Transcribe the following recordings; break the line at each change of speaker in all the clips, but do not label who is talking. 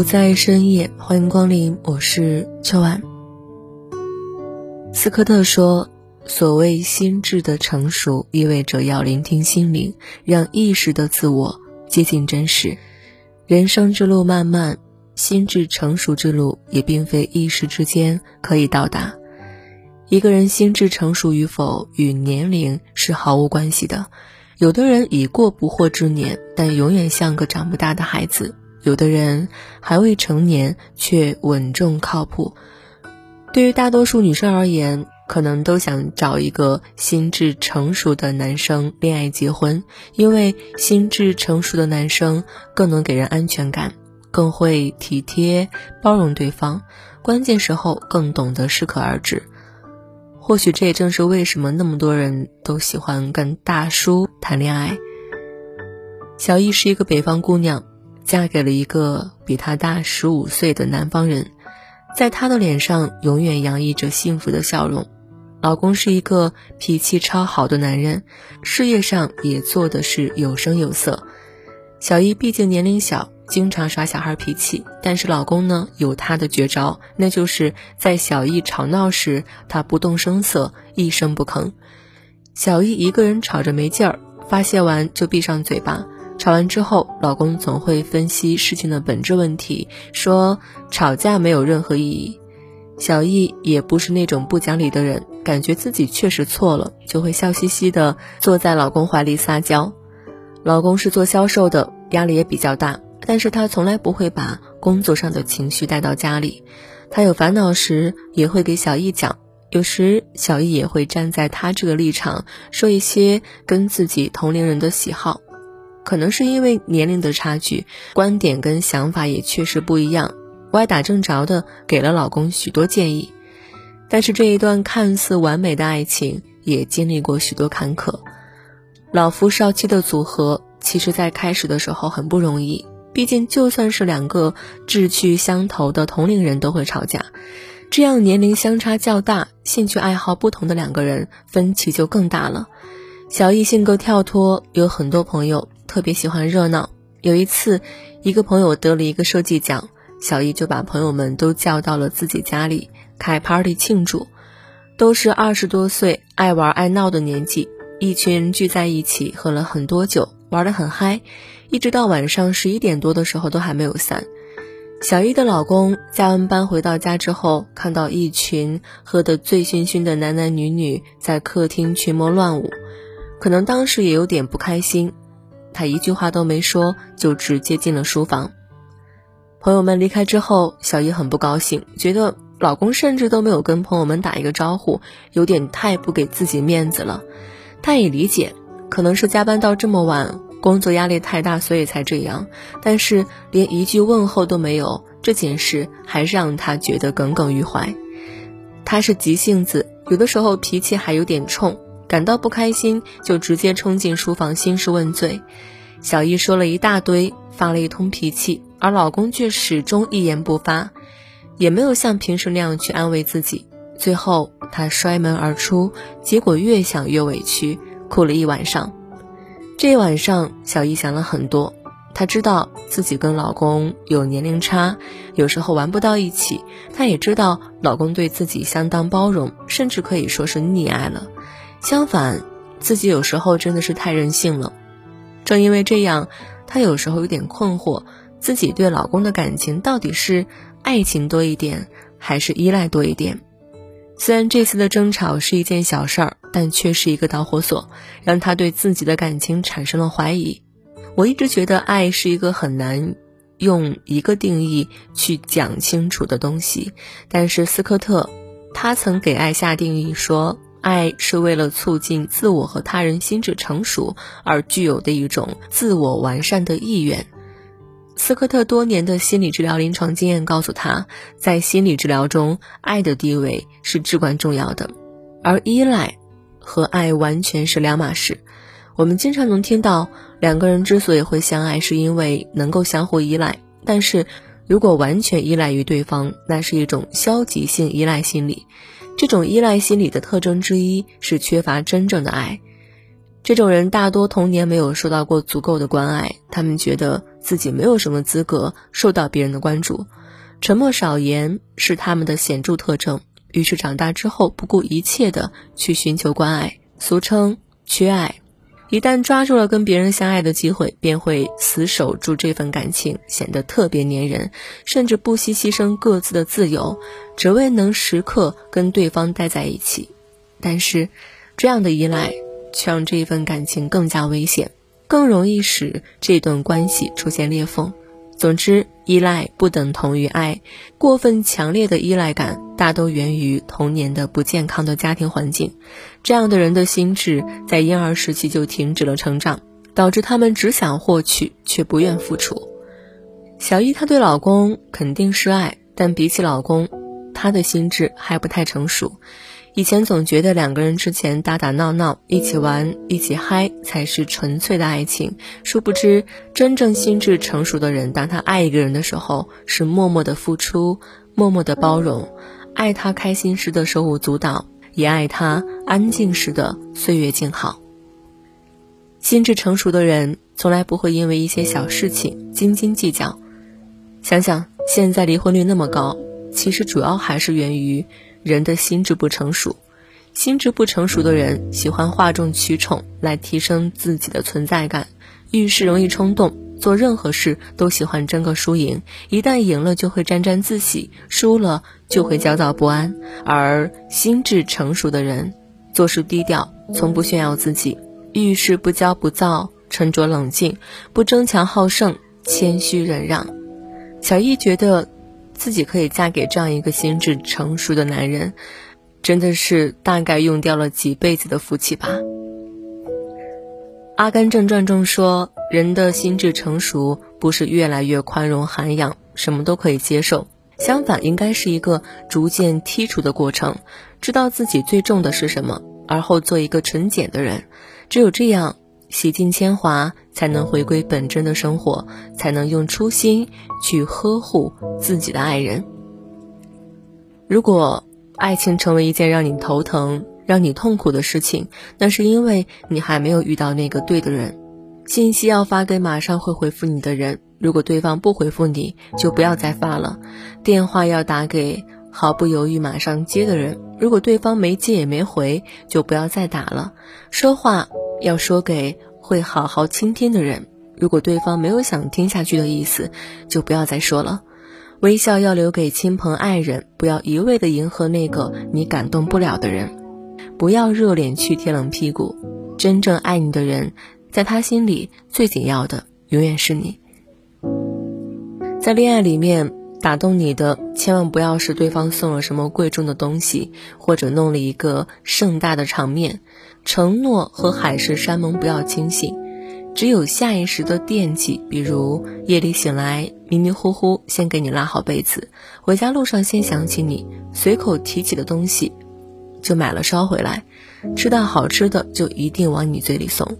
不在深夜，欢迎光临，我是秋晚。斯科特说：“所谓心智的成熟，意味着要聆听心灵，让意识的自我接近真实。人生之路漫漫，心智成熟之路也并非一时之间可以到达。一个人心智成熟与否，与年龄是毫无关系的。有的人已过不惑之年，但永远像个长不大的孩子。”有的人还未成年却稳重靠谱，对于大多数女生而言，可能都想找一个心智成熟的男生恋爱结婚，因为心智成熟的男生更能给人安全感，更会体贴包容对方，关键时候更懂得适可而止。或许这也正是为什么那么多人都喜欢跟大叔谈恋爱。小易是一个北方姑娘。嫁给了一个比她大十五岁的南方人，在她的脸上永远洋溢着幸福的笑容。老公是一个脾气超好的男人，事业上也做的是有声有色。小易毕竟年龄小，经常耍小孩脾气，但是老公呢有他的绝招，那就是在小易吵闹时，他不动声色，一声不吭。小易一个人吵着没劲儿，发泄完就闭上嘴巴。吵完之后，老公总会分析事情的本质问题，说吵架没有任何意义。小易也不是那种不讲理的人，感觉自己确实错了，就会笑嘻嘻的坐在老公怀里撒娇。老公是做销售的，压力也比较大，但是他从来不会把工作上的情绪带到家里。他有烦恼时也会给小易讲，有时小易也会站在他这个立场，说一些跟自己同龄人的喜好。可能是因为年龄的差距，观点跟想法也确实不一样。歪打正着的给了老公许多建议，但是这一段看似完美的爱情也经历过许多坎坷。老夫少妻的组合，其实在开始的时候很不容易。毕竟就算是两个志趣相投的同龄人都会吵架，这样年龄相差较大、兴趣爱好不同的两个人，分歧就更大了。小易性格跳脱，有很多朋友。特别喜欢热闹。有一次，一个朋友得了一个设计奖，小易就把朋友们都叫到了自己家里开 party 庆祝。都是二十多岁爱玩爱闹的年纪，一群人聚在一起喝了很多酒，玩得很嗨，一直到晚上十一点多的时候都还没有散。小易的老公加完班回到家之后，看到一群喝得醉醺醺的男男女女在客厅群魔乱舞，可能当时也有点不开心。他一句话都没说，就直接进了书房。朋友们离开之后，小姨很不高兴，觉得老公甚至都没有跟朋友们打一个招呼，有点太不给自己面子了。他也理解，可能是加班到这么晚，工作压力太大，所以才这样。但是连一句问候都没有，这件事还是让他觉得耿耿于怀。他是急性子，有的时候脾气还有点冲。感到不开心，就直接冲进书房兴师问罪。小易说了一大堆，发了一通脾气，而老公却始终一言不发，也没有像平时那样去安慰自己。最后，他摔门而出，结果越想越委屈，哭了一晚上。这一晚上，小易想了很多。她知道自己跟老公有年龄差，有时候玩不到一起。她也知道老公对自己相当包容，甚至可以说是溺爱了。相反，自己有时候真的是太任性了。正因为这样，她有时候有点困惑：自己对老公的感情到底是爱情多一点，还是依赖多一点？虽然这次的争吵是一件小事儿，但却是一个导火索，让她对自己的感情产生了怀疑。我一直觉得，爱是一个很难用一个定义去讲清楚的东西。但是斯科特，他曾给爱下定义说。爱是为了促进自我和他人心智成熟而具有的一种自我完善的意愿。斯科特多年的心理治疗临床经验告诉他，在心理治疗中，爱的地位是至关重要的，而依赖和爱完全是两码事。我们经常能听到，两个人之所以会相爱，是因为能够相互依赖。但是，如果完全依赖于对方，那是一种消极性依赖心理。这种依赖心理的特征之一是缺乏真正的爱。这种人大多童年没有受到过足够的关爱，他们觉得自己没有什么资格受到别人的关注，沉默少言是他们的显著特征。于是长大之后不顾一切的去寻求关爱，俗称缺爱。一旦抓住了跟别人相爱的机会，便会死守住这份感情，显得特别粘人，甚至不惜牺牲各自的自由，只为能时刻跟对方待在一起。但是，这样的依赖却让这份感情更加危险，更容易使这段关系出现裂缝。总之，依赖不等同于爱。过分强烈的依赖感大都源于童年的不健康的家庭环境。这样的人的心智在婴儿时期就停止了成长，导致他们只想获取却不愿付出。小易她对老公肯定是爱，但比起老公，她的心智还不太成熟。以前总觉得两个人之前打打闹闹，一起玩，一起嗨才是纯粹的爱情。殊不知，真正心智成熟的人，当他爱一个人的时候，是默默的付出，默默的包容，爱他开心时的手舞足蹈，也爱他安静时的岁月静好。心智成熟的人，从来不会因为一些小事情斤斤计较。想想现在离婚率那么高，其实主要还是源于。人的心智不成熟，心智不成熟的人喜欢哗众取宠来提升自己的存在感，遇事容易冲动，做任何事都喜欢争个输赢，一旦赢了就会沾沾自喜，输了就会焦躁不安。而心智成熟的人做事低调，从不炫耀自己，遇事不骄不躁，沉着冷静，不争强好胜，谦虚忍让。小易觉得。自己可以嫁给这样一个心智成熟的男人，真的是大概用掉了几辈子的福气吧。《阿甘正传》中说，人的心智成熟不是越来越宽容涵养，什么都可以接受，相反，应该是一个逐渐剔除的过程，知道自己最重的是什么，而后做一个纯简的人。只有这样。洗尽铅华，才能回归本真的生活，才能用初心去呵护自己的爱人。如果爱情成为一件让你头疼、让你痛苦的事情，那是因为你还没有遇到那个对的人。信息要发给马上会回复你的人，如果对方不回复你，就不要再发了。电话要打给毫不犹豫马上接的人，如果对方没接也没回，就不要再打了。说话。要说给会好好倾听的人，如果对方没有想听下去的意思，就不要再说了。微笑要留给亲朋爱人，不要一味的迎合那个你感动不了的人。不要热脸去贴冷屁股。真正爱你的人，在他心里最紧要的永远是你。在恋爱里面打动你的，千万不要是对方送了什么贵重的东西，或者弄了一个盛大的场面。承诺和海誓山盟不要轻信，只有下意识的惦记，比如夜里醒来迷迷糊糊先给你拉好被子，回家路上先想起你，随口提起的东西就买了捎回来，吃到好吃的就一定往你嘴里送。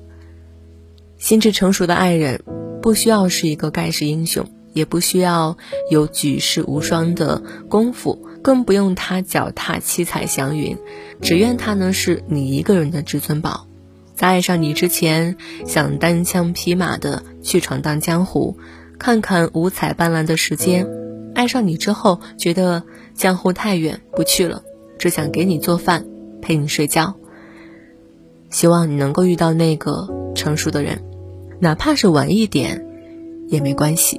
心智成熟的爱人，不需要是一个盖世英雄，也不需要有举世无双的功夫。更不用他脚踏七彩祥云，只愿他能是你一个人的至尊宝。在爱上你之前，想单枪匹马的去闯荡江湖，看看五彩斑斓的世间；爱上你之后，觉得江湖太远，不去了，只想给你做饭，陪你睡觉。希望你能够遇到那个成熟的人，哪怕是晚一点，也没关系。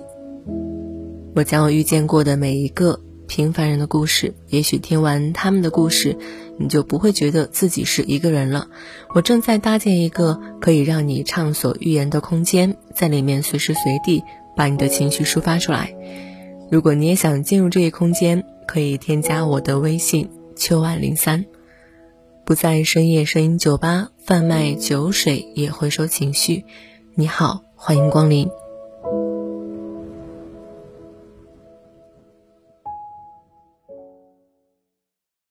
我将我遇见过的每一个。平凡人的故事，也许听完他们的故事，你就不会觉得自己是一个人了。我正在搭建一个可以让你畅所欲言的空间，在里面随时随地把你的情绪抒发出来。如果你也想进入这一空间，可以添加我的微信秋晚零三。不在深夜声音酒吧贩卖酒水，也回收情绪。你好，欢迎光临。